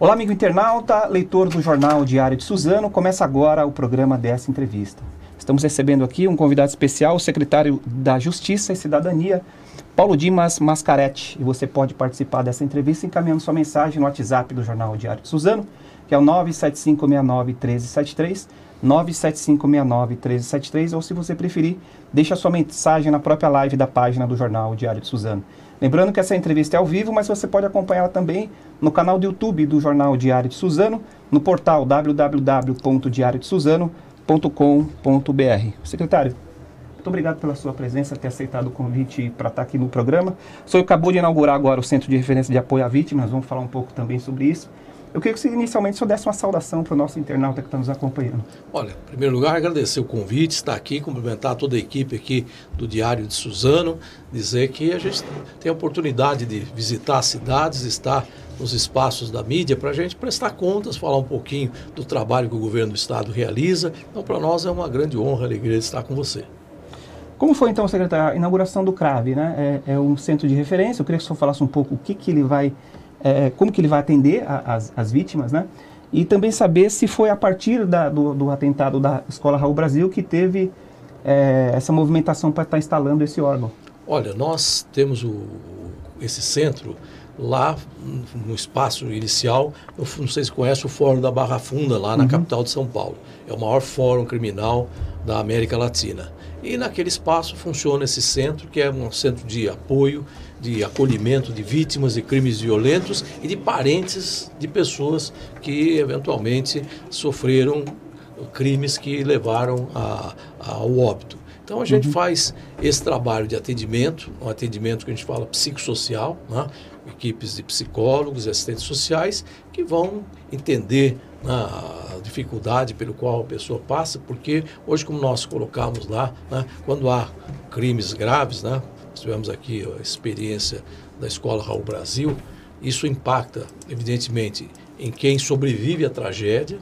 Olá, amigo internauta, leitor do jornal Diário de Suzano. Começa agora o programa dessa entrevista. Estamos recebendo aqui um convidado especial, o secretário da Justiça e Cidadania, Paulo Dimas Mascaretti. E você pode participar dessa entrevista encaminhando sua mensagem no WhatsApp do jornal Diário de Suzano, que é o 975691373, 975691373, ou se você preferir, deixe a sua mensagem na própria live da página do jornal Diário de Suzano. Lembrando que essa entrevista é ao vivo, mas você pode acompanhá-la também no canal do YouTube do Jornal Diário de Suzano, no portal www.diariodesuzano.com.br. Secretário, muito obrigado pela sua presença, ter aceitado o convite para estar aqui no programa. O senhor acabou de inaugurar agora o Centro de Referência de Apoio à Vítima, nós vamos falar um pouco também sobre isso. Eu queria que você, inicialmente, só desse uma saudação para o nosso internauta que está nos acompanhando. Olha, em primeiro lugar, agradecer o convite, estar aqui, cumprimentar toda a equipe aqui do Diário de Suzano, dizer que a gente tem a oportunidade de visitar as cidades, estar nos espaços da mídia para a gente prestar contas, falar um pouquinho do trabalho que o governo do estado realiza. Então, para nós é uma grande honra, alegria de estar com você. Como foi então, secretário, a inauguração do CRAVE, né? É, é, um centro de referência. Eu queria que o senhor falasse um pouco o que, que ele vai é, como que ele vai atender a, as, as vítimas, né? E também saber se foi a partir da, do, do, atentado da Escola Raul Brasil que teve é, essa movimentação para estar tá instalando esse órgão. Olha, nós temos o, esse centro lá no espaço inicial, não sei se conhece o Fórum da Barra Funda, lá na uhum. capital de São Paulo. É o maior fórum criminal da América Latina. E naquele espaço funciona esse centro, que é um centro de apoio de acolhimento de vítimas de crimes violentos e de parentes de pessoas que eventualmente sofreram crimes que levaram a, ao óbito. Então a gente uhum. faz esse trabalho de atendimento, um atendimento que a gente fala psicossocial, né? equipes de psicólogos e assistentes sociais que vão entender né, a dificuldade pelo qual a pessoa passa, porque hoje, como nós colocamos lá, né, quando há crimes graves, né, tivemos aqui a experiência da Escola Raul Brasil, isso impacta, evidentemente, em quem sobrevive à tragédia,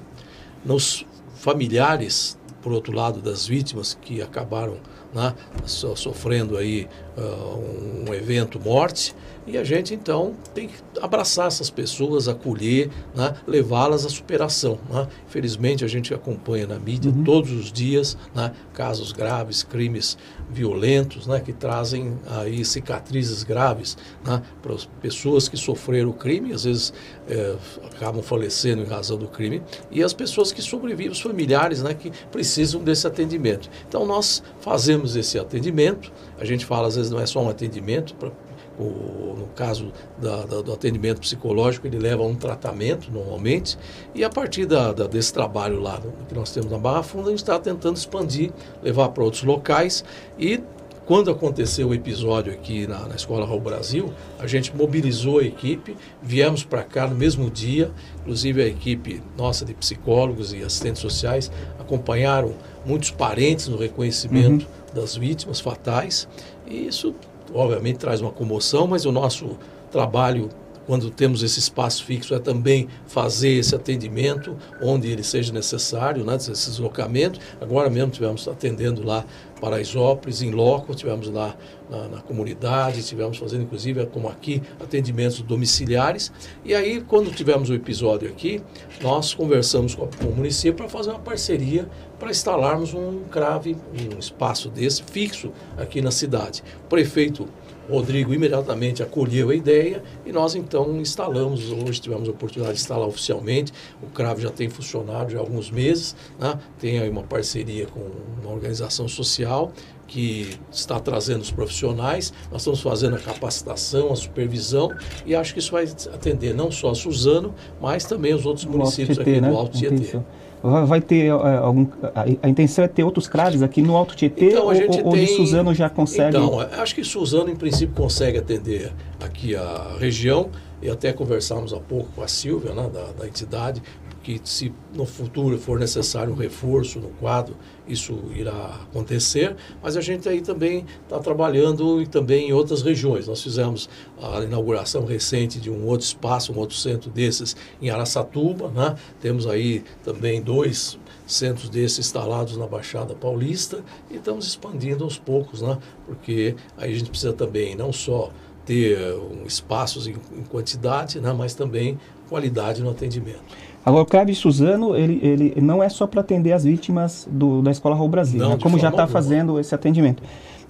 nos familiares, por outro lado, das vítimas que acabaram né, sofrendo aí uh, um evento morte, e a gente, então, tem que abraçar essas pessoas, acolher, né? levá-las à superação. Né? Infelizmente, a gente acompanha na mídia uhum. todos os dias né? casos graves, crimes violentos, né? que trazem aí cicatrizes graves né? para as pessoas que sofreram o crime, às vezes é, acabam falecendo em razão do crime, e as pessoas que sobrevivem, os familiares né? que precisam desse atendimento. Então, nós fazemos esse atendimento, a gente fala, às vezes, não é só um atendimento para o, no caso da, da, do atendimento psicológico, ele leva a um tratamento normalmente, e a partir da, desse trabalho lá que nós temos na Barra Funda, a gente está tentando expandir, levar para outros locais e quando aconteceu o episódio aqui na, na Escola Raul Brasil, a gente mobilizou a equipe, viemos para cá no mesmo dia, inclusive a equipe nossa de psicólogos e assistentes sociais acompanharam muitos parentes no reconhecimento uhum. Das vítimas fatais, e isso obviamente traz uma comoção, mas o nosso trabalho quando temos esse espaço fixo, é também fazer esse atendimento onde ele seja necessário, né, esse deslocamento. Agora mesmo tivemos atendendo lá Paraisópolis, em loco, tivemos lá na, na, comunidade, tivemos fazendo inclusive, como aqui, atendimentos domiciliares. E aí, quando tivemos o episódio aqui, nós conversamos com, com o município para fazer uma parceria para instalarmos um crave, um espaço desse fixo aqui na cidade. O prefeito Rodrigo imediatamente acolheu a ideia e nós então instalamos, hoje tivemos a oportunidade de instalar oficialmente, o CRAV já tem funcionado já há alguns meses, né? tem aí uma parceria com uma organização social que está trazendo os profissionais, nós estamos fazendo a capacitação, a supervisão e acho que isso vai atender não só a Suzano, mas também os outros municípios aqui né? do Alto Tietê. Vai ter uh, algum. A, a, intenção é ter outros craves aqui no Alto Tietê então, ou, ou tem... Suzano já consegue? Então, acho que Suzano, em princípio, consegue atender aqui a região. E até conversamos há pouco com a Silvia, né, da, da entidade, que se no futuro for necessário um reforço no quadro, isso irá acontecer, mas a gente aí também está trabalhando e também em outras regiões. Nós fizemos a inauguração recente de um outro espaço, um outro centro desses em Araçatuba, né? temos aí também dois centros desses instalados na Baixada Paulista e estamos expandindo aos poucos, né? porque aí a gente precisa também não só ter espaços em, em quantidade, né, mas também qualidade no atendimento. Agora, o CRAV Suzano, ele, ele não é só para atender as vítimas do, da Escola Raul Brasil, Não, né? como já está fazendo esse atendimento.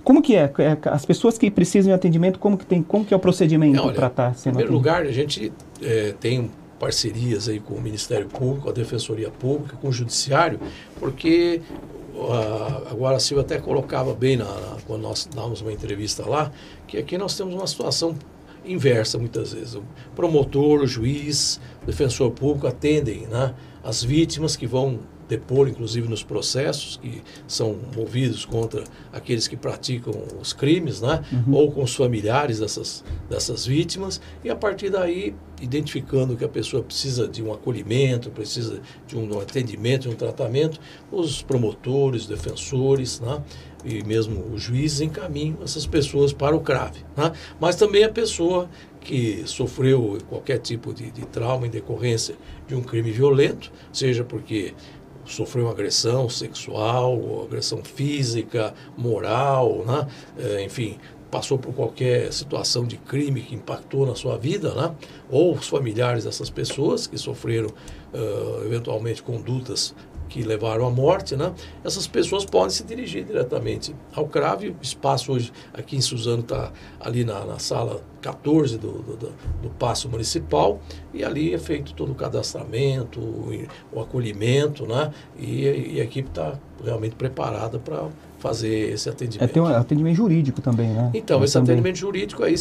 Como que é? É, As pessoas que precisam de atendimento, como que, tem, como que é o procedimento É, para estar Em sendo primeiro atendido? lugar, a gente eh, tem parcerias aí com o Ministério Público, a Defensoria Pública, com o Judiciário, porque ah, agora a Silvia até colocava bem na, na- quando nós dávamos uma entrevista lá, que aqui nós temos uma situação inversa muitas vezes. O promotor, o juiz, o defensor público atendem né, as vítimas que vão depor, inclusive, nos processos que são movidos contra aqueles que praticam os crimes, né? ou com os familiares dessas, dessas vítimas, e a partir daí, identificando que a pessoa precisa de um acolhimento, precisa de um atendimento, de um tratamento, os promotores, defensores, né? e mesmo os juízes encaminham essas pessoas para o CRAV. Né? Mas também a pessoa que sofreu qualquer tipo de, de trauma em decorrência de um crime violento, seja porque sofreu agressão sexual, agressão física, moral, né? Eh, enfim, passou por qualquer situação de crime que impactou na sua vida, né? ou os familiares dessas pessoas que sofreram ah, eventualmente condutas que levaram à morte, né? essas pessoas podem se dirigir diretamente ao CRAV. O espaço hoje aqui em Suzano está ali na, na sala 14 do, do, do, do Paço Municipal e ali é feito todo o cadastramento, o, o acolhimento, né? e, e a equipe está realmente preparada para fazer esse É, atendimento. tem um atendimento jurídico também, né? Então, É, esse também. atendimento jurídico aí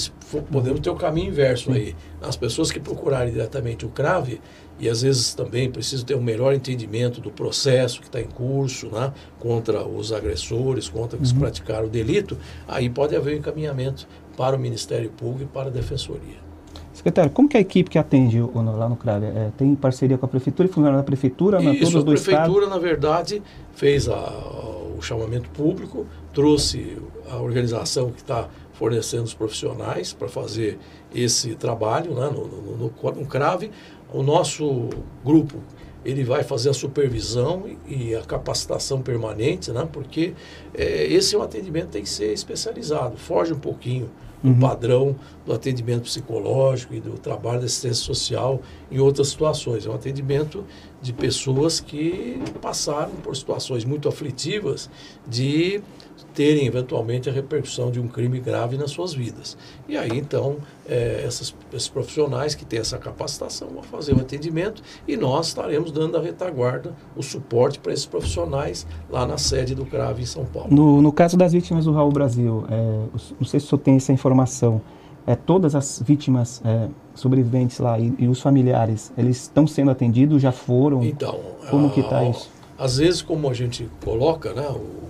podemos ter o caminho inverso aí. As pessoas que procurarem diretamente o CRAVE e às vezes também precisam ter um melhor entendimento do processo que está em curso, né, contra os agressores, contra os que praticaram o delito, aí pode haver um encaminhamento para o Ministério Público e para a Defensoria. Secretário, como que a equipe que atende o- lá no CRAV? É, tem parceria com a prefeitura e funcionário da prefeitura, na, Isso, a do estado? prefeitura, na verdade, fez a- o chamamento público, trouxe a organização que está fornecendo os profissionais para fazer esse trabalho né, no, no, no, no CRAVE. O nosso grupo ele vai fazer a supervisão e a capacitação permanente, né, porque eh, esse é um atendimento que tem que ser especializado, foge um pouquinho do Uhum. padrão do atendimento psicológico e do trabalho da assistência social em outras situações. É um atendimento de pessoas que passaram por situações muito aflitivas de terem eventualmente a repercussão de um crime grave nas suas vidas. E aí então eh, essas, esses profissionais que têm essa capacitação vão fazer o atendimento e nós estaremos dando a retaguarda, o suporte para esses profissionais lá na sede do CRAV em São Paulo. No, no caso das vítimas do Raul Brasil, é, não sei se o senhor tem essa informação, é, todas as vítimas é, sobreviventes lá e, e os familiares, eles estão sendo atendidos, já foram? Então, Como que tá ah, isso? Às vezes, como a gente coloca, né, o-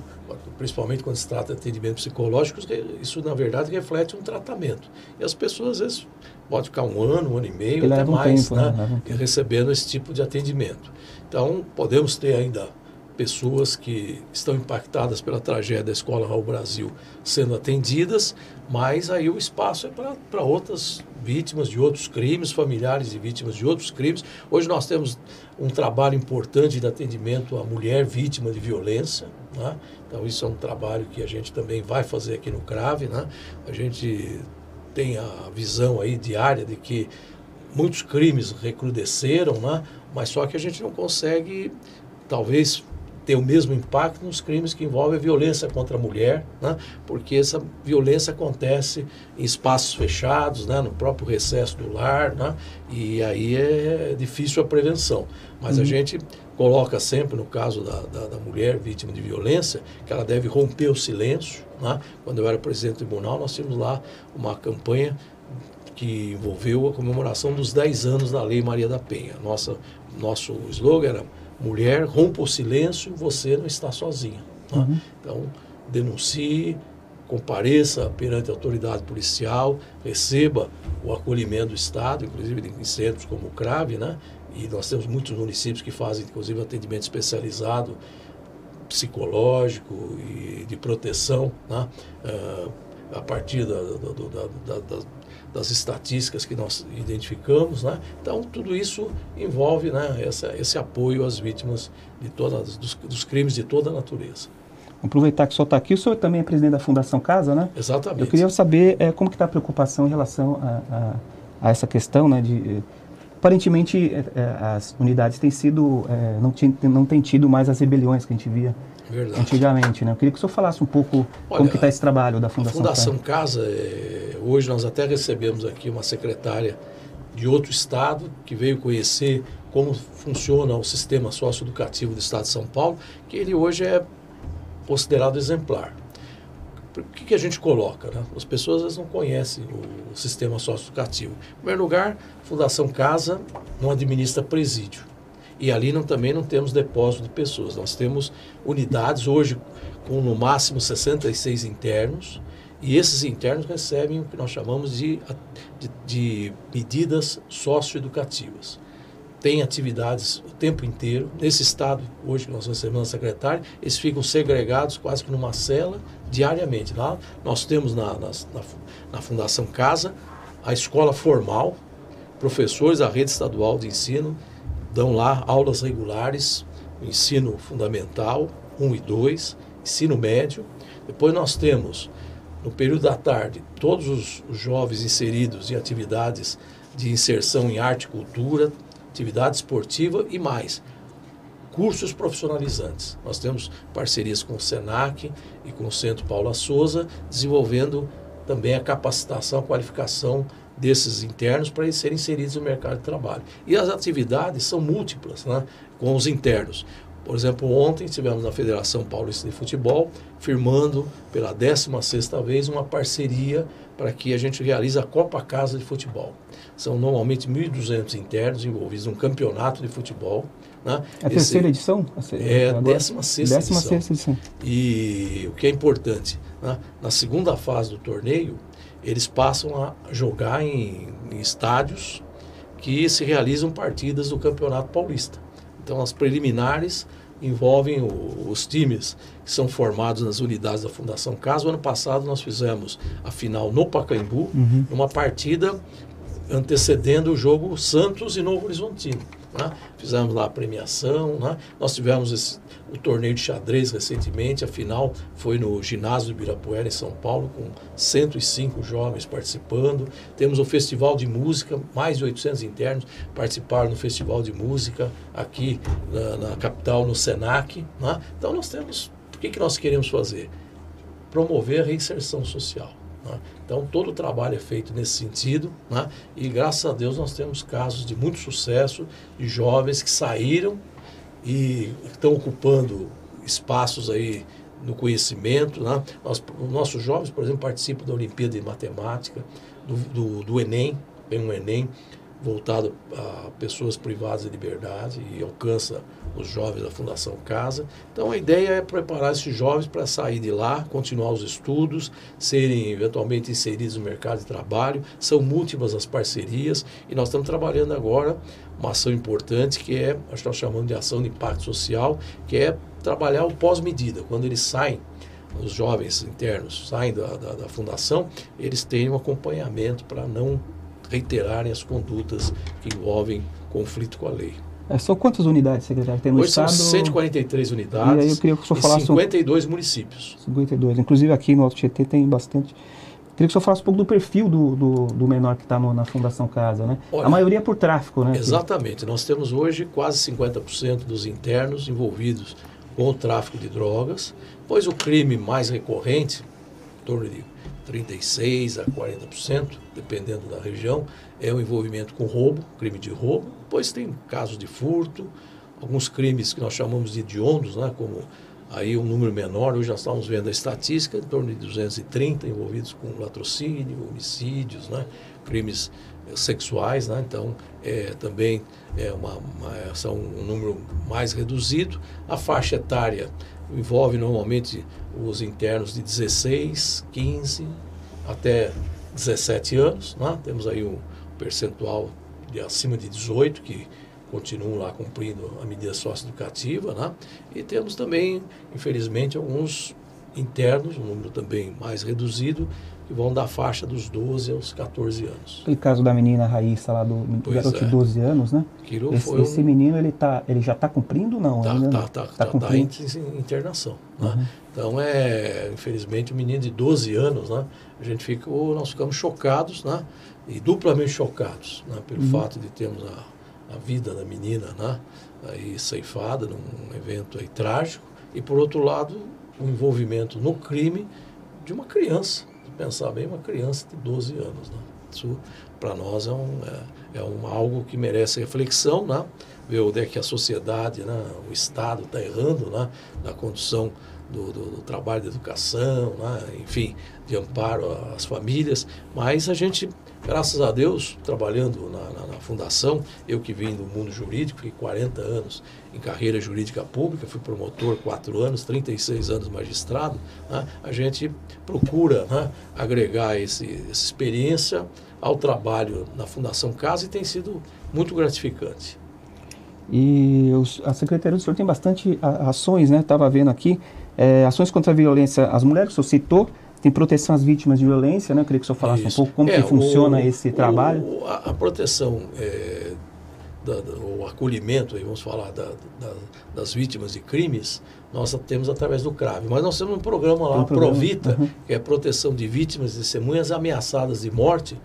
principalmente quando se trata de atendimento psicológico, isso na verdade reflete um tratamento. E as pessoas às vezes podem ficar um ano, um ano e meio, Que até leva um mais, tempo, né, né? Um recebendo esse tipo de atendimento. Então, podemos ter ainda pessoas que estão impactadas pela tragédia da Escola Raul Brasil sendo atendidas, mas aí o espaço é para outras vítimas de outros crimes, familiares de vítimas de outros crimes. Hoje nós temos um trabalho importante de atendimento à mulher vítima de violência. Né? Então, isso é um trabalho que a gente também vai fazer aqui no CRAVE. Né? A gente tem a visão aí diária de que muitos crimes recrudesceram, né? mas só que a gente não consegue, talvez, ter o mesmo impacto nos crimes que envolvem a violência contra a mulher, né? porque essa violência acontece em espaços fechados, né? no próprio recesso do lar, né? e aí é difícil a prevenção. Mas a gente coloca sempre, no caso da, da, da mulher vítima de violência, que ela deve romper o silêncio. Né? Quando eu era presidente do tribunal, nós tínhamos lá uma campanha que envolveu a comemoração dos 10 anos da Lei Maria da Penha. Nossa, nosso slogan era Mulher, rompa o silêncio, você não está sozinha. né? Uhum. Então, denuncie, compareça perante a autoridade policial, receba o acolhimento do Estado, inclusive em centros como o CRAVE, né? E nós temos muitos municípios que fazem, inclusive, atendimento especializado psicológico e de proteção, né? Ah, a partir da- da- da- das estatísticas que nós identificamos, né? Então tudo isso envolve, né, essa, esse apoio às vítimas de todas dos, dos crimes de toda a natureza. aproveitar que o senhor está aqui, o senhor também é presidente da Fundação Casa, né? Exatamente. Eu queria saber é, como que está a preocupação em relação a, a, a essa questão, né, de aparentemente as unidades têm sido não, tinha, não tem tido mais as rebeliões que a gente via Verdade. antigamente, né? Eu queria que o senhor falasse um pouco Olha, como que está esse trabalho da Fundação, a Fundação Casa. Casa é, hoje nós até recebemos aqui uma secretária de outro estado que veio conhecer como funciona o sistema socioeducativo do estado de São Paulo, que ele hoje é considerado exemplar. O que, que a gente coloca? Né? As pessoas vezes não conhecem o, sistema socioeducativo. Em primeiro lugar, Fundação Casa não administra presídio. E ali não, também não temos depósito de pessoas. Nós temos unidades hoje com no máximo 66 internos, e esses internos recebem o que nós chamamos de, de, de medidas socioeducativas. Tem atividades o tempo inteiro. Nesse estado, hoje que nós recebemos a secretária, eles ficam segregados quase que numa cela diariamente. Lá nós temos na, na, na Fundação Casa a escola formal, professores da rede estadual de ensino dão lá aulas regulares, ensino fundamental, 1 e 2, ensino médio. Depois nós temos no período da tarde, todos os, jovens inseridos em atividades de inserção em arte e cultura, atividade esportiva e mais. Cursos profissionalizantes. Nós temos parcerias com o SENAC e com o Centro Paula Souza, desenvolvendo também a capacitação, a qualificação desses internos para eles serem inseridos no mercado de trabalho. E as atividades são múltiplas né, com os internos. Por exemplo, ontem estivemos na Federação Paulista de Futebol, firmando pela 16ª vez uma parceria para que a gente realize a Copa Casa de Futebol. São normalmente 1.200 internos envolvidos num campeonato de futebol. Né? É a terceira edição? É a 16 edição. edição. E o que é importante, né? na segunda fase do torneio, eles passam a jogar em, em estádios que se realizam partidas do Campeonato Paulista. Então, as preliminares envolvem o, os times que são formados nas unidades da Fundação Casa. O ano passado nós fizemos a final no Pacaembu, uhum. numa partida antecedendo o jogo Santos e Novo Horizontino. Né? Fizemos lá a premiação, né? nós tivemos esse, o torneio de xadrez recentemente, a final foi no ginásio do Ibirapuera, em São Paulo, com 105 jovens participando. Temos o Festival de Música, mais de 800 internos participaram no Festival de Música aqui na, na capital, no SENAC. Né? Então nós temos, o que, que nós queremos fazer? Promover a reinserção social. Né? Então, todo o trabalho é feito nesse sentido, né? e graças a Deus nós temos casos de muito sucesso de jovens que saíram e estão ocupando espaços aí no conhecimento. Né? Nós, os nossos jovens, por exemplo, participam da Olimpíada de Matemática, do, do, do Enem, tem um Enem voltado a pessoas privadas de liberdade e alcança os jovens da Fundação Casa. Então a ideia é preparar esses jovens para sair de lá, continuar os estudos, serem eventualmente inseridos no mercado de trabalho. São múltiplas as parcerias e nós estamos trabalhando agora uma ação importante que é, nós chamamos de ação de impacto social, que é trabalhar o pós-medida, quando eles saem os jovens internos saem da, da, da, fundação, eles têm um acompanhamento para não reiterarem as condutas que envolvem conflito com a lei. É, são quantas unidades, secretário, tem no Hoje estado? são 143 unidades e aí eu queria que o senhor falasse 52 um... municípios. 52. Inclusive aqui no Alto Tietê tem bastante. Queria que o senhor falasse um pouco do perfil do, do, do menor que está na Fundação Casa, né? Olha, a maioria é por tráfico, né? Exatamente. Nós temos hoje quase 50% dos internos envolvidos com o tráfico de drogas, pois o crime mais recorrente, em torno de 36% a 40%, dependendo da região, é o envolvimento com roubo, crime de roubo, pois tem casos de furto, alguns crimes que nós chamamos de hediondos, né, como aí um número menor, hoje já estamos vendo a estatística, em torno de 230 envolvidos com latrocínio, homicídios, né, crimes sexuais, né, então é, também é uma, uma, são um número mais reduzido. A faixa etária envolve normalmente os internos de 16, 15 até 17 anos. Né? Temos aí um percentual de acima de 18 que continuam lá cumprindo a medida socioeducativa. Né? E temos também, infelizmente, alguns internos, um número também mais reduzido, que vão da faixa dos 12 aos 14 anos. Aquele caso da menina Raíssa lá do pois garoto é. de 12 anos, né? Esse, um... esse menino ele tá, ele já está cumprindo não? Tá, ainda tá, não? tá, tá, tá, cumprindo. tá em internação. Né? Uhum. Então é, infelizmente, um menino de 12 anos, né? A gente fica, ou nós ficamos chocados, né? E duplamente chocados, né? Pelo uhum. fato de termos a, a vida da menina, né? Aí ceifada num evento aí trágico e por outro lado o envolvimento no crime de uma criança pensar bem, uma criança de 12 anos. Né? Isso, para nós, é, um, é, é um, algo que merece reflexão, né? ver onde é que a sociedade, né? o Estado está errando né? na condução do, do, do, trabalho de educação, né? enfim, de amparo às famílias, mas a gente Graças a Deus, trabalhando na, na, na, fundação, eu que vim do mundo jurídico, fiquei 40 anos em carreira jurídica pública, fui promotor 4 anos, 36 anos magistrado, né? a gente procura né, agregar esse, essa experiência ao trabalho na Fundação Casa e tem sido muito gratificante. E os, a Secretaria do Senhor tem bastante ações, né? Estava vendo aqui, é, ações contra a violência às mulheres, o senhor citou, tem proteção às vítimas de violência, né? Eu queria que o senhor falasse Isso. um pouco como é, que funciona o, esse trabalho. O, a, a, proteção, é, da, da, o acolhimento, vamos falar da, das vítimas de crimes, nós temos através do CRAVE. Mas nós temos um programa lá, um programa, Provita, uhum. que é proteção de vítimas e testemunhas ameaçadas de morte,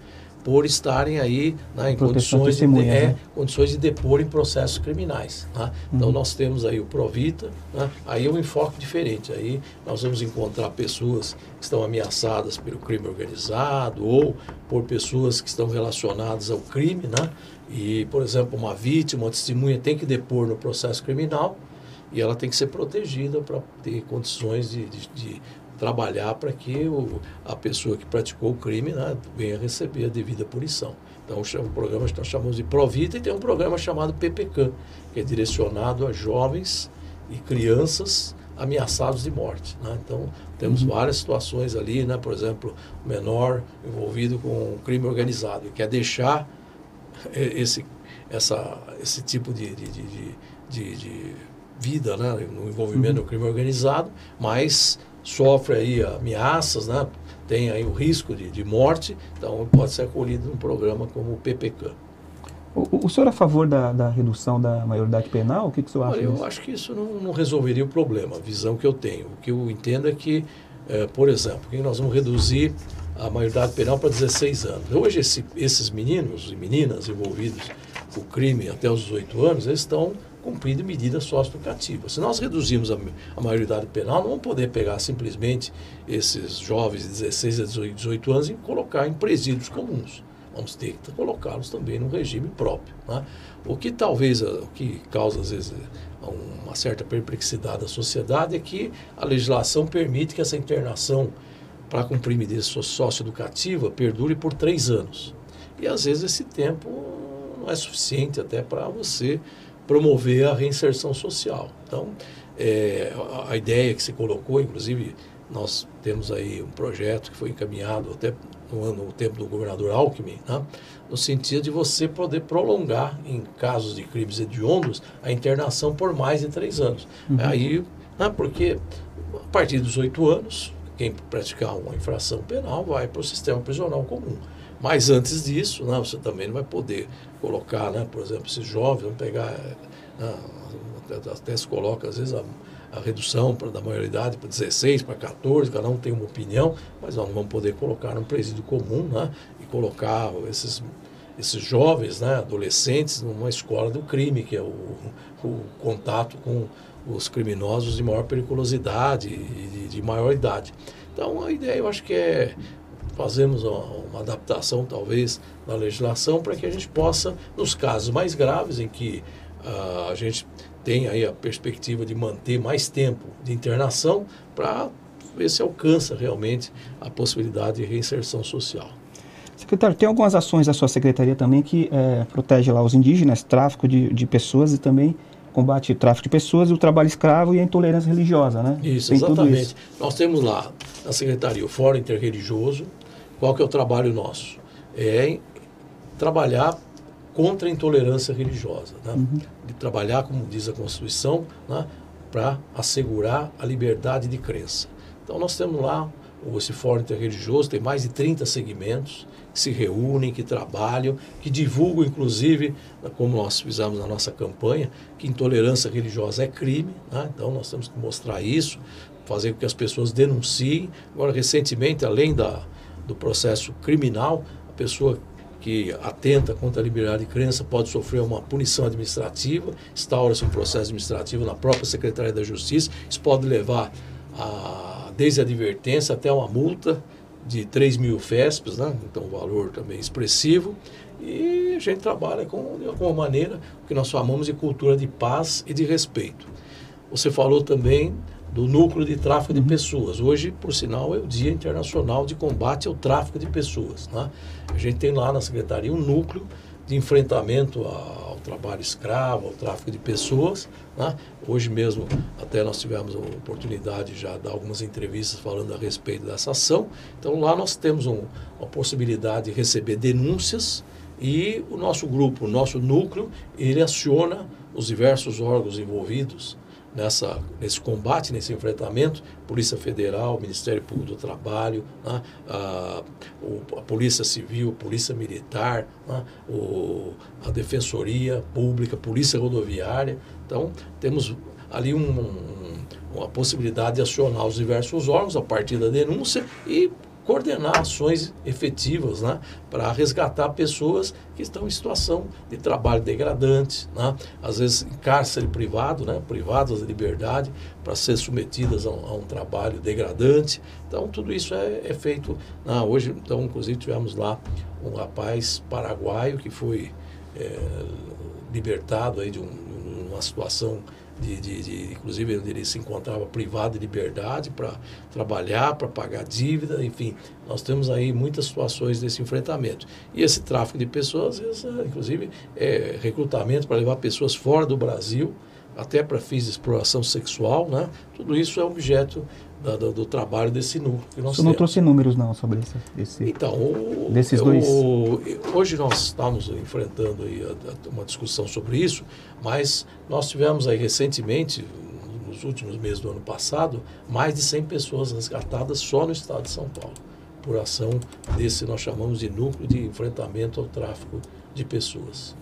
por estarem aí né, em condições de, é, né? condições de depor em processos criminais. Né? Então uhum. nós temos aí o Provita, né? aí é um enfoque diferente. Aí nós vamos encontrar pessoas que estão ameaçadas pelo crime organizado ou por pessoas que estão relacionadas ao crime. Né? E, por exemplo, uma vítima, uma testemunha tem que depor no processo criminal e ela tem que ser protegida para ter condições de, de, de trabalhar para que o, a pessoa que praticou o crime né, venha receber a devida punição. Então, o programa que nós chamamos de Provita e tem um programa chamado PPCAM, que é direcionado a jovens e crianças ameaçados de morte. Né? Então, temos uhum. várias situações ali, né? por exemplo, o menor envolvido com crime organizado e quer deixar esse, essa, esse tipo de, de, de, de, de vida né? no envolvimento uhum. no crime organizado, mas sofre aí ameaças, né? tem aí o risco de, de morte, então pode ser acolhido num programa como o PPK. O, o senhor é a favor da, da redução da maioridade penal? O que, que o senhor acha Olha, Eu acho que isso não, não, resolveria o problema, a visão que eu tenho. O que eu entendo é que, é, por exemplo, que nós vamos reduzir a maioridade penal para 16 anos. Hoje, esse, esses meninos e meninas envolvidos com crime até os 18 anos, eles estão cumprindo medidas socioeducativas. Se nós reduzirmos a, a maioridade penal, não vamos poder pegar simplesmente esses jovens de 16 a 18 anos e colocar em presídios comuns. Vamos ter que colocá-los também num regime próprio. Né? O que talvez, o que causa às vezes uma certa perplexidade da sociedade é que a legislação permite que essa internação para cumprir medidas socioeducativa perdure por três anos. E às vezes esse tempo não é suficiente até para você promover a reinserção social. Então, é, a, ideia que se colocou, inclusive, nós temos aí um projeto que foi encaminhado até no, ano, no tempo do governador Alckmin, né, no sentido de você poder prolongar, em casos de crimes hediondos, a internação por mais de três anos. Uhum. Aí, né, porque a partir dos oito anos, quem praticar uma infração penal vai para o sistema prisional comum. Mas antes disso, né, você também não vai poder colocar, né, por exemplo, esses jovens, vamos pegar, né, até se coloca às vezes a, a redução pra, da maioridade para 16, para 14, cada um tem uma opinião, mas nós não vamos poder colocar num presídio comum né, e colocar esses, esses jovens, né, adolescentes, numa escola do crime, que é o, o contato com os criminosos de maior periculosidade e de, de maior idade. Então, a ideia eu acho que é fazemos uma, uma adaptação, talvez, na legislação para que a gente possa, nos casos mais graves, em que uh, a gente tem aí a perspectiva de manter mais tempo de internação, para ver se alcança realmente a possibilidade de reinserção social. Secretário, tem algumas ações da sua secretaria também que é, protege lá os indígenas, tráfico de, de pessoas e também combate o tráfico de pessoas, o trabalho escravo e a intolerância religiosa, né? Isso, tem exatamente. Isso. Nós temos lá na secretaria o Fórum Interreligioso, qual que é o trabalho nosso? É trabalhar contra a intolerância religiosa, né? uhum. de trabalhar, como diz a Constituição, né? para assegurar a liberdade de crença. Então, nós temos lá esse fórum interreligioso, tem mais de 30 segmentos que se reúnem, que trabalham, que divulgam, inclusive, como nós fizemos na nossa campanha, que intolerância religiosa é crime. Né? Então nós temos que mostrar isso, fazer com que as pessoas denunciem. Agora, recentemente, além da, do processo criminal, a pessoa que atenta contra a liberdade de crença pode sofrer uma punição administrativa, instaura-se um processo administrativo na própria Secretaria da Justiça, isso pode levar a, desde a advertência até uma multa de 3 mil FESPs, né? então um valor também expressivo, e a gente trabalha com, de alguma maneira o que nós chamamos de cultura de paz e de respeito. Você falou também do núcleo de tráfico de pessoas. Hoje, por sinal, é o Dia Internacional de Combate ao Tráfico de Pessoas. Né? A gente tem lá na Secretaria um núcleo de enfrentamento ao trabalho escravo, ao tráfico de pessoas. Né? Hoje mesmo, até nós tivemos a oportunidade já de dar algumas entrevistas falando a respeito dessa ação. Então, lá nós temos um, uma possibilidade de receber denúncias e o nosso grupo, o nosso núcleo, ele aciona os diversos órgãos envolvidos nessa, nesse combate, nesse enfrentamento, Polícia Federal, Ministério Público do Trabalho, né, a, a, Polícia Civil, Polícia Militar, né, o, a Defensoria Pública, Polícia Rodoviária. Então, temos ali um, um, uma possibilidade de acionar os diversos órgãos a partir da denúncia e coordenar ações efetivas né, para resgatar pessoas que estão em situação de trabalho degradante, né, às vezes em cárcere privado, né, privadas de liberdade, para ser submetidas a um, a um, trabalho degradante. Então, tudo isso é, é feito. Né, hoje, então, inclusive, tivemos lá um rapaz paraguaio que foi é, libertado aí de um, uma situação de, de, de, inclusive ele se encontrava privado de liberdade para trabalhar, para pagar dívida, enfim, nós temos aí muitas situações desse enfrentamento. E esse tráfico de pessoas, vezes, é, inclusive, é recrutamento para levar pessoas fora do Brasil, até para fins de exploração sexual, né? Tudo isso é objeto da, do, do, trabalho desse núcleo que nós Você não trouxe números não sobre esse, esse então, o, desses dois. hoje nós estamos enfrentando aí a, a, uma discussão sobre isso, mas nós tivemos aí recentemente, nos últimos meses do ano passado, mais de 100 pessoas resgatadas só no estado de São Paulo, por ação desse nós chamamos de núcleo de enfrentamento ao tráfico de pessoas.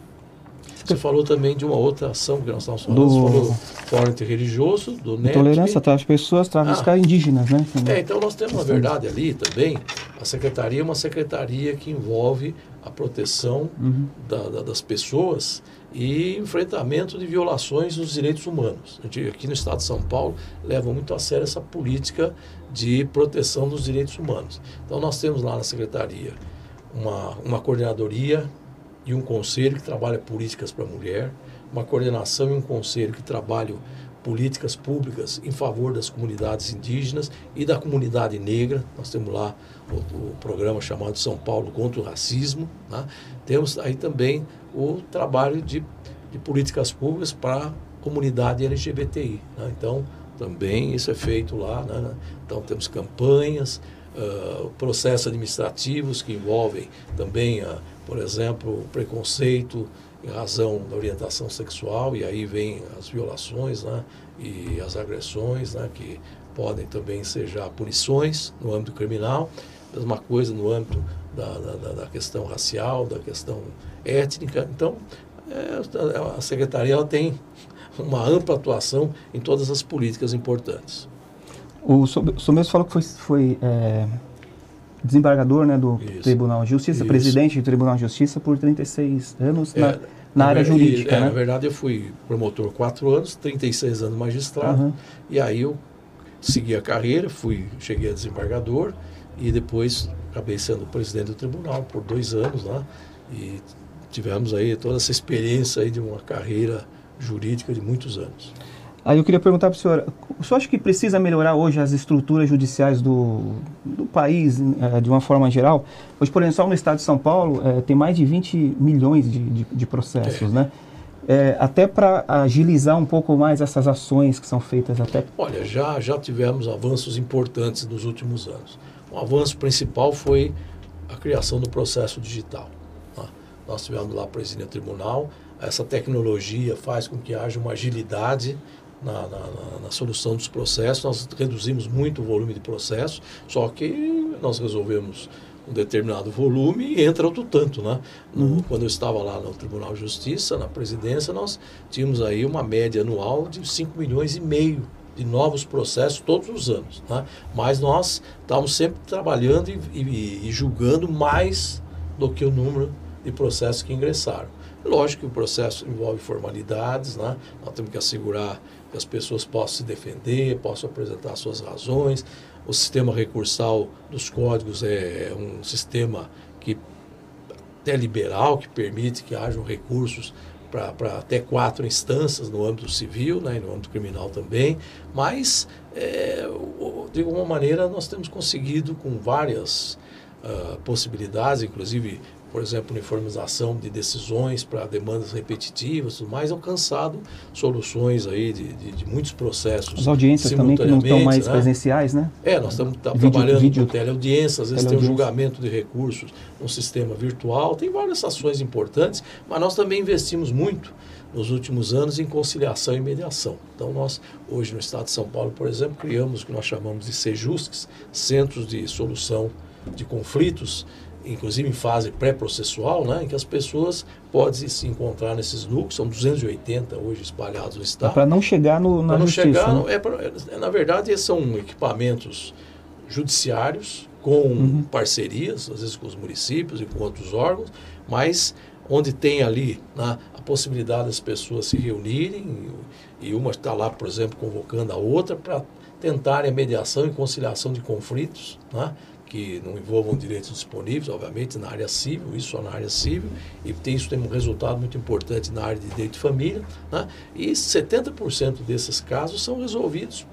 Você falou também de uma outra ação que nós estávamos falando. Do... Você falou fórum interreligioso, do NEP. Tolerância às pessoas, travestis ah. indígenas, né? É, então nós temos, na verdade, ali também, a secretaria é uma secretaria que envolve a proteção uhum. da, da, das pessoas e enfrentamento de violações dos direitos humanos. Gente, aqui no estado de São Paulo, leva muito a sério essa política de proteção dos direitos humanos. Então, nós temos lá na secretaria uma, uma coordenadoria e um conselho que trabalha políticas para a mulher, uma coordenação e um conselho que trabalham políticas públicas em favor das comunidades indígenas e da comunidade negra. Nós temos lá o, o programa chamado São Paulo contra o Racismo. Né? Temos aí também o trabalho de, de políticas públicas para a comunidade LGBTI. Né? Então, também isso é feito lá. Né? Então, temos campanhas, uh, processos administrativos que envolvem também a por exemplo, preconceito em razão da orientação sexual, e aí vem as violações né, e as agressões, né, que podem também ser já punições no âmbito criminal, mesma coisa no âmbito da, da, da questão racial, da questão étnica. Então, é, a Secretaria ela tem uma ampla atuação em todas as políticas importantes. O senhor mesmo falou que foi, foi é desembargador né, do Isso. Tribunal de Justiça, Isso. presidente do Tribunal de Justiça por 36 anos é, na, na área jurídica. É, né? Na verdade, eu fui promotor quatro anos, 36 anos magistrado, uhum. e aí eu segui a carreira, fui, cheguei a desembargador e depois acabei sendo presidente do tribunal por dois anos lá, e tivemos aí toda essa experiência aí de uma carreira jurídica de muitos anos. Aí eu queria perguntar para o senhor, o senhor acha que precisa melhorar hoje as estruturas judiciais do, do país, é, de uma forma geral? Hoje, por exemplo, só no estado de São Paulo, é, tem mais de 20 milhões de, de, de processos, é. né? É, até para agilizar um pouco mais essas ações que são feitas até... Olha, já, já tivemos avanços importantes nos últimos anos. Um avanço principal foi a criação do processo digital. Tá? Nós tivemos lá presidente do tribunal, essa tecnologia faz com que haja uma agilidade na, na, na, solução dos processos, nós reduzimos muito o volume de processos, só que nós resolvemos um determinado volume e entra outro tanto, né? No, uhum. Quando eu estava lá no Tribunal de Justiça, na presidência, nós tínhamos aí uma média anual de 5 milhões e meio de novos processos todos os anos, né? Mas nós estávamos sempre trabalhando e, e, e julgando mais do que o número de processos que ingressaram. Lógico que o processo envolve formalidades, né? nós temos que assegurar que as pessoas possam se defender, possam apresentar suas razões. O sistema recursal dos códigos é um sistema que até liberal, que permite que hajam recursos para até quatro instâncias no âmbito civil né, e no âmbito criminal também, mas, é, de alguma maneira, nós temos conseguido com várias uh, possibilidades, inclusive por exemplo, uniformização de decisões para demandas repetitivas, tudo mais, alcançado soluções aí de, de, de muitos processos. As audiências também que não estão mais né? presenciais, né? É, nós estamos tá, trabalhando vídeo, com teleaudiência, às vezes tem o um julgamento de recursos no sistema virtual, tem várias ações importantes, mas nós também investimos muito nos últimos anos em conciliação e mediação. Então, nós, hoje no Estado de São Paulo, por exemplo, criamos o que nós chamamos de CEJUSCs, Centros de Solução de Conflitos, inclusive em fase pré-processual, né, em que as pessoas podem se encontrar nesses núcleos, são 280 hoje espalhados no estado. Para não chegar no, na não justiça. Chegar, né? é pra, é, na verdade, são equipamentos judiciários com uhum. parcerias, às vezes com os municípios e com outros órgãos, mas onde tem ali né, a possibilidade das pessoas se reunirem e uma está lá, por exemplo, convocando a outra para tentarem a mediação e conciliação de conflitos, né? Que não envolvam direitos disponíveis, obviamente, na área civil, isso só na área civil, e tem, isso tem um resultado muito importante na área de direito de família, né? e 70% desses casos são resolvidos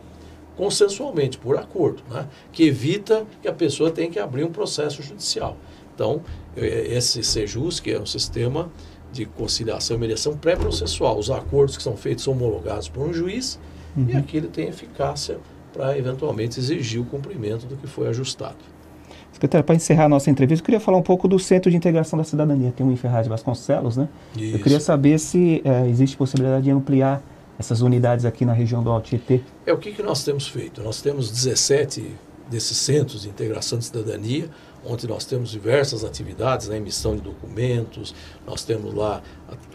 consensualmente, por acordo, né? que evita que a pessoa tenha que abrir um processo judicial. Então, esse SEJUS, que é um sistema de conciliação e mediação pré-processual, os acordos que são feitos são homologados por um juiz, uhum. e aqui ele tem eficácia para eventualmente exigir o cumprimento do que foi ajustado. Secretário, para encerrar a nossa entrevista, eu queria falar um pouco do Centro de Integração da Cidadania. Tem um em Ferraz de Vasconcelos, né? Isso. Eu queria saber se é, existe possibilidade de ampliar essas unidades aqui na região do Alto Tietê. É o que, que nós temos feito. Nós temos 17 desses centros de integração de cidadania, onde nós temos diversas atividades, né, emissão de documentos, nós temos lá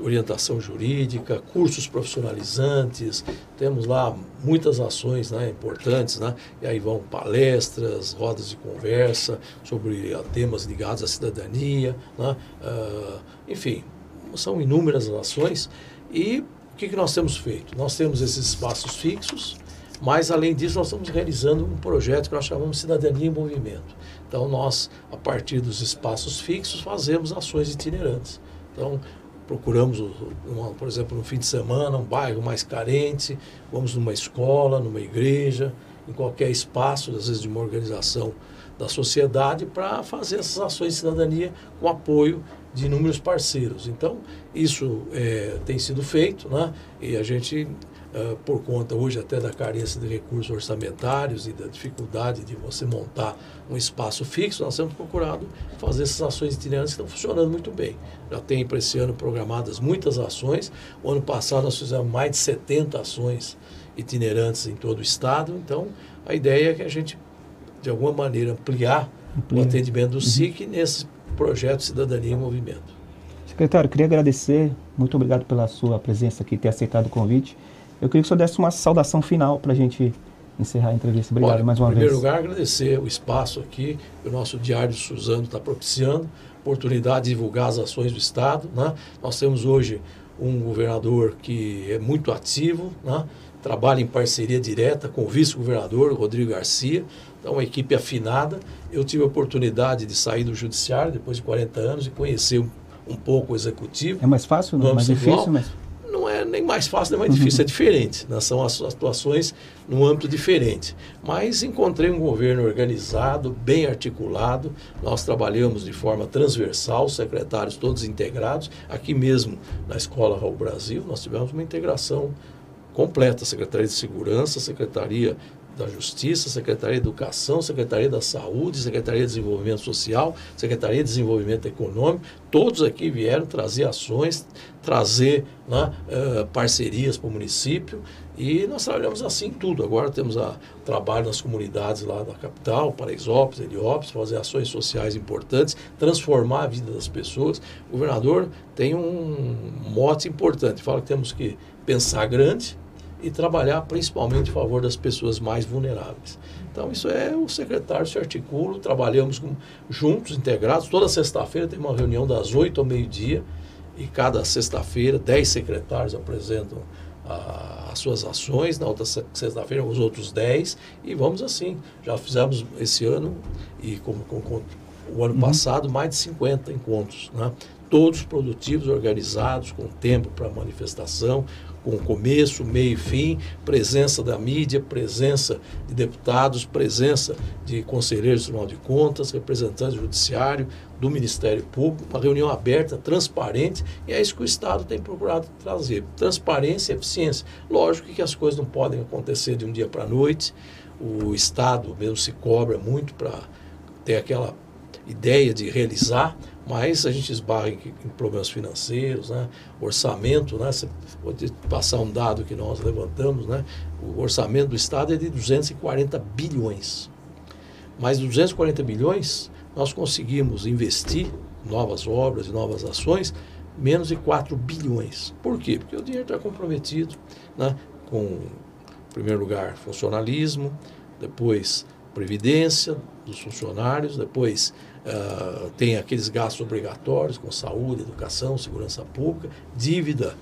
orientação jurídica, cursos profissionalizantes, temos lá muitas ações né, importantes, né, e aí vão palestras, rodas de conversa sobre temas ligados à cidadania, né, uh, enfim, são inúmeras ações e o que, que nós temos feito? Nós temos esses espaços fixos, mas, além disso, nós estamos realizando um projeto que nós chamamos Cidadania em Movimento. Então, nós, a partir dos espaços fixos, fazemos ações itinerantes. Então, procuramos, uma, por exemplo, no fim de semana, um bairro mais carente, vamos numa escola, numa igreja, em qualquer espaço, às vezes de uma organização da sociedade, para fazer essas ações de cidadania com apoio de inúmeros parceiros. Então, isso é, tem sido feito, né? e a gente uh, por conta hoje até da carência de recursos orçamentários e da dificuldade de você montar um espaço fixo, nós temos procurado fazer essas ações itinerantes que estão funcionando muito bem. Já tem para esse ano programadas muitas ações. O ano passado nós fizemos mais de 70 ações itinerantes em todo o estado. Então, a ideia é que a gente, de alguma maneira, ampliar Amplia. o atendimento do uhum. SIC nesse projeto Cidadania em Movimento. Secretário, queria agradecer, muito obrigado pela sua presença aqui, ter aceitado o convite. Eu queria que o senhor desse uma saudação final para a gente encerrar a entrevista. Obrigado Olha, mais uma vez. Em primeiro lugar, agradecer o espaço aqui que o nosso Diário Suzano está propiciando, oportunidade de divulgar as ações do Estado. Né? Nós temos hoje um governador que é muito ativo, né? trabalha em parceria direta com o vice-governador Rodrigo Garcia, então uma equipe afinada. Eu tive a oportunidade de sair do judiciário depois de 40 anos e conhecer um, um pouco o executivo. É mais fácil, não? mais difícil, mas não é nem mais fácil nem mais difícil, uhum. é diferente. Né? São as atuações num âmbito diferente. Mas encontrei um governo organizado, bem articulado. Nós trabalhamos de forma transversal, secretários todos integrados. Aqui mesmo na Escola Raul Brasil, nós tivemos uma integração completa, Secretaria de Segurança, Secretaria da Justiça, Secretaria de Educação, Secretaria da Saúde, Secretaria de Desenvolvimento Social, Secretaria de Desenvolvimento Econômico, todos aqui vieram trazer ações, trazer né, uh, parcerias para o município e nós trabalhamos assim tudo. Agora temos o trabalho nas comunidades lá da capital, Paraisópolis, Heliópolis, fazer ações sociais importantes, transformar a vida das pessoas. O governador tem um mote importante, fala que temos que pensar grande, e trabalhar principalmente em favor das pessoas mais vulneráveis. Então, isso é o secretário se articula, trabalhamos com, juntos, integrados. Toda sexta-feira tem uma reunião das 8 ao meio-dia e cada sexta-feira 10 secretários apresentam a, as suas ações, na outra sexta-feira os outros 10 e vamos assim. Já fizemos esse ano e como, como o ano uhum. passado mais de 50 encontros, né? Todos produtivos, organizados, com tempo para manifestação, com começo, meio e fim, presença da mídia, presença de deputados, presença de conselheiros do Tribunal de Contas, representantes do Judiciário, do Ministério Público, uma reunião aberta, transparente, e é isso que o Estado tem procurado trazer: transparência e eficiência. Lógico que as coisas não podem acontecer de um dia para a noite, o Estado mesmo se cobra muito para ter aquela ideia de realizar, mas a gente esbarra em, em problemas financeiros, né? orçamento, né? Pode passar um dado que nós levantamos, né? o orçamento do Estado é de 240 bilhões. Mas 240 bilhões nós conseguimos investir novas obras e novas ações menos de 4 bilhões. Por quê? Porque o dinheiro está comprometido né? com, em primeiro lugar, funcionalismo, depois previdência dos funcionários, depois uh, tem aqueles gastos obrigatórios com saúde, educação, segurança pública, dívida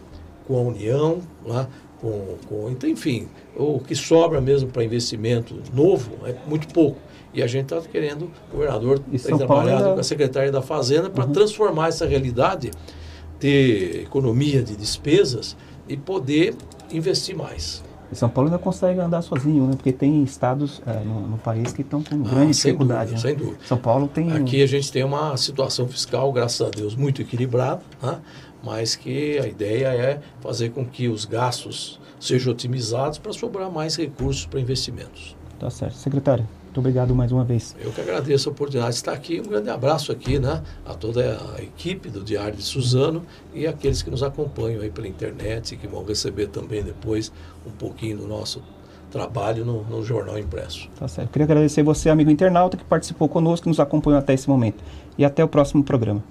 com a União, lá, com, com, então, enfim, o que sobra mesmo para investimento novo é muito pouco. E a gente está querendo, o governador tem trabalhado é... com a secretária da Fazenda para uhum. transformar essa realidade, ter economia de despesas e poder investir mais. E São Paulo ainda consegue andar sozinho, né? Porque tem estados é, no, no, país que estão com ah, grande dificuldade. Dúvida, né? Sem dúvida. São Paulo tem. Aqui a gente tem uma situação fiscal, graças a Deus, muito equilibrada, né? mas que a ideia é fazer com que os gastos sejam otimizados para sobrar mais recursos para investimentos. Tá certo. Secretário, muito obrigado mais uma vez. Eu que agradeço a oportunidade de estar aqui. Um grande abraço aqui, né? A toda a equipe do Diário de Suzano e aqueles que nos acompanham aí pela internet e que vão receber também depois um pouquinho do nosso trabalho no, no jornal impresso. Tá certo. Queria agradecer você, amigo internauta, que participou conosco, que nos acompanhou até esse momento. E até o próximo programa.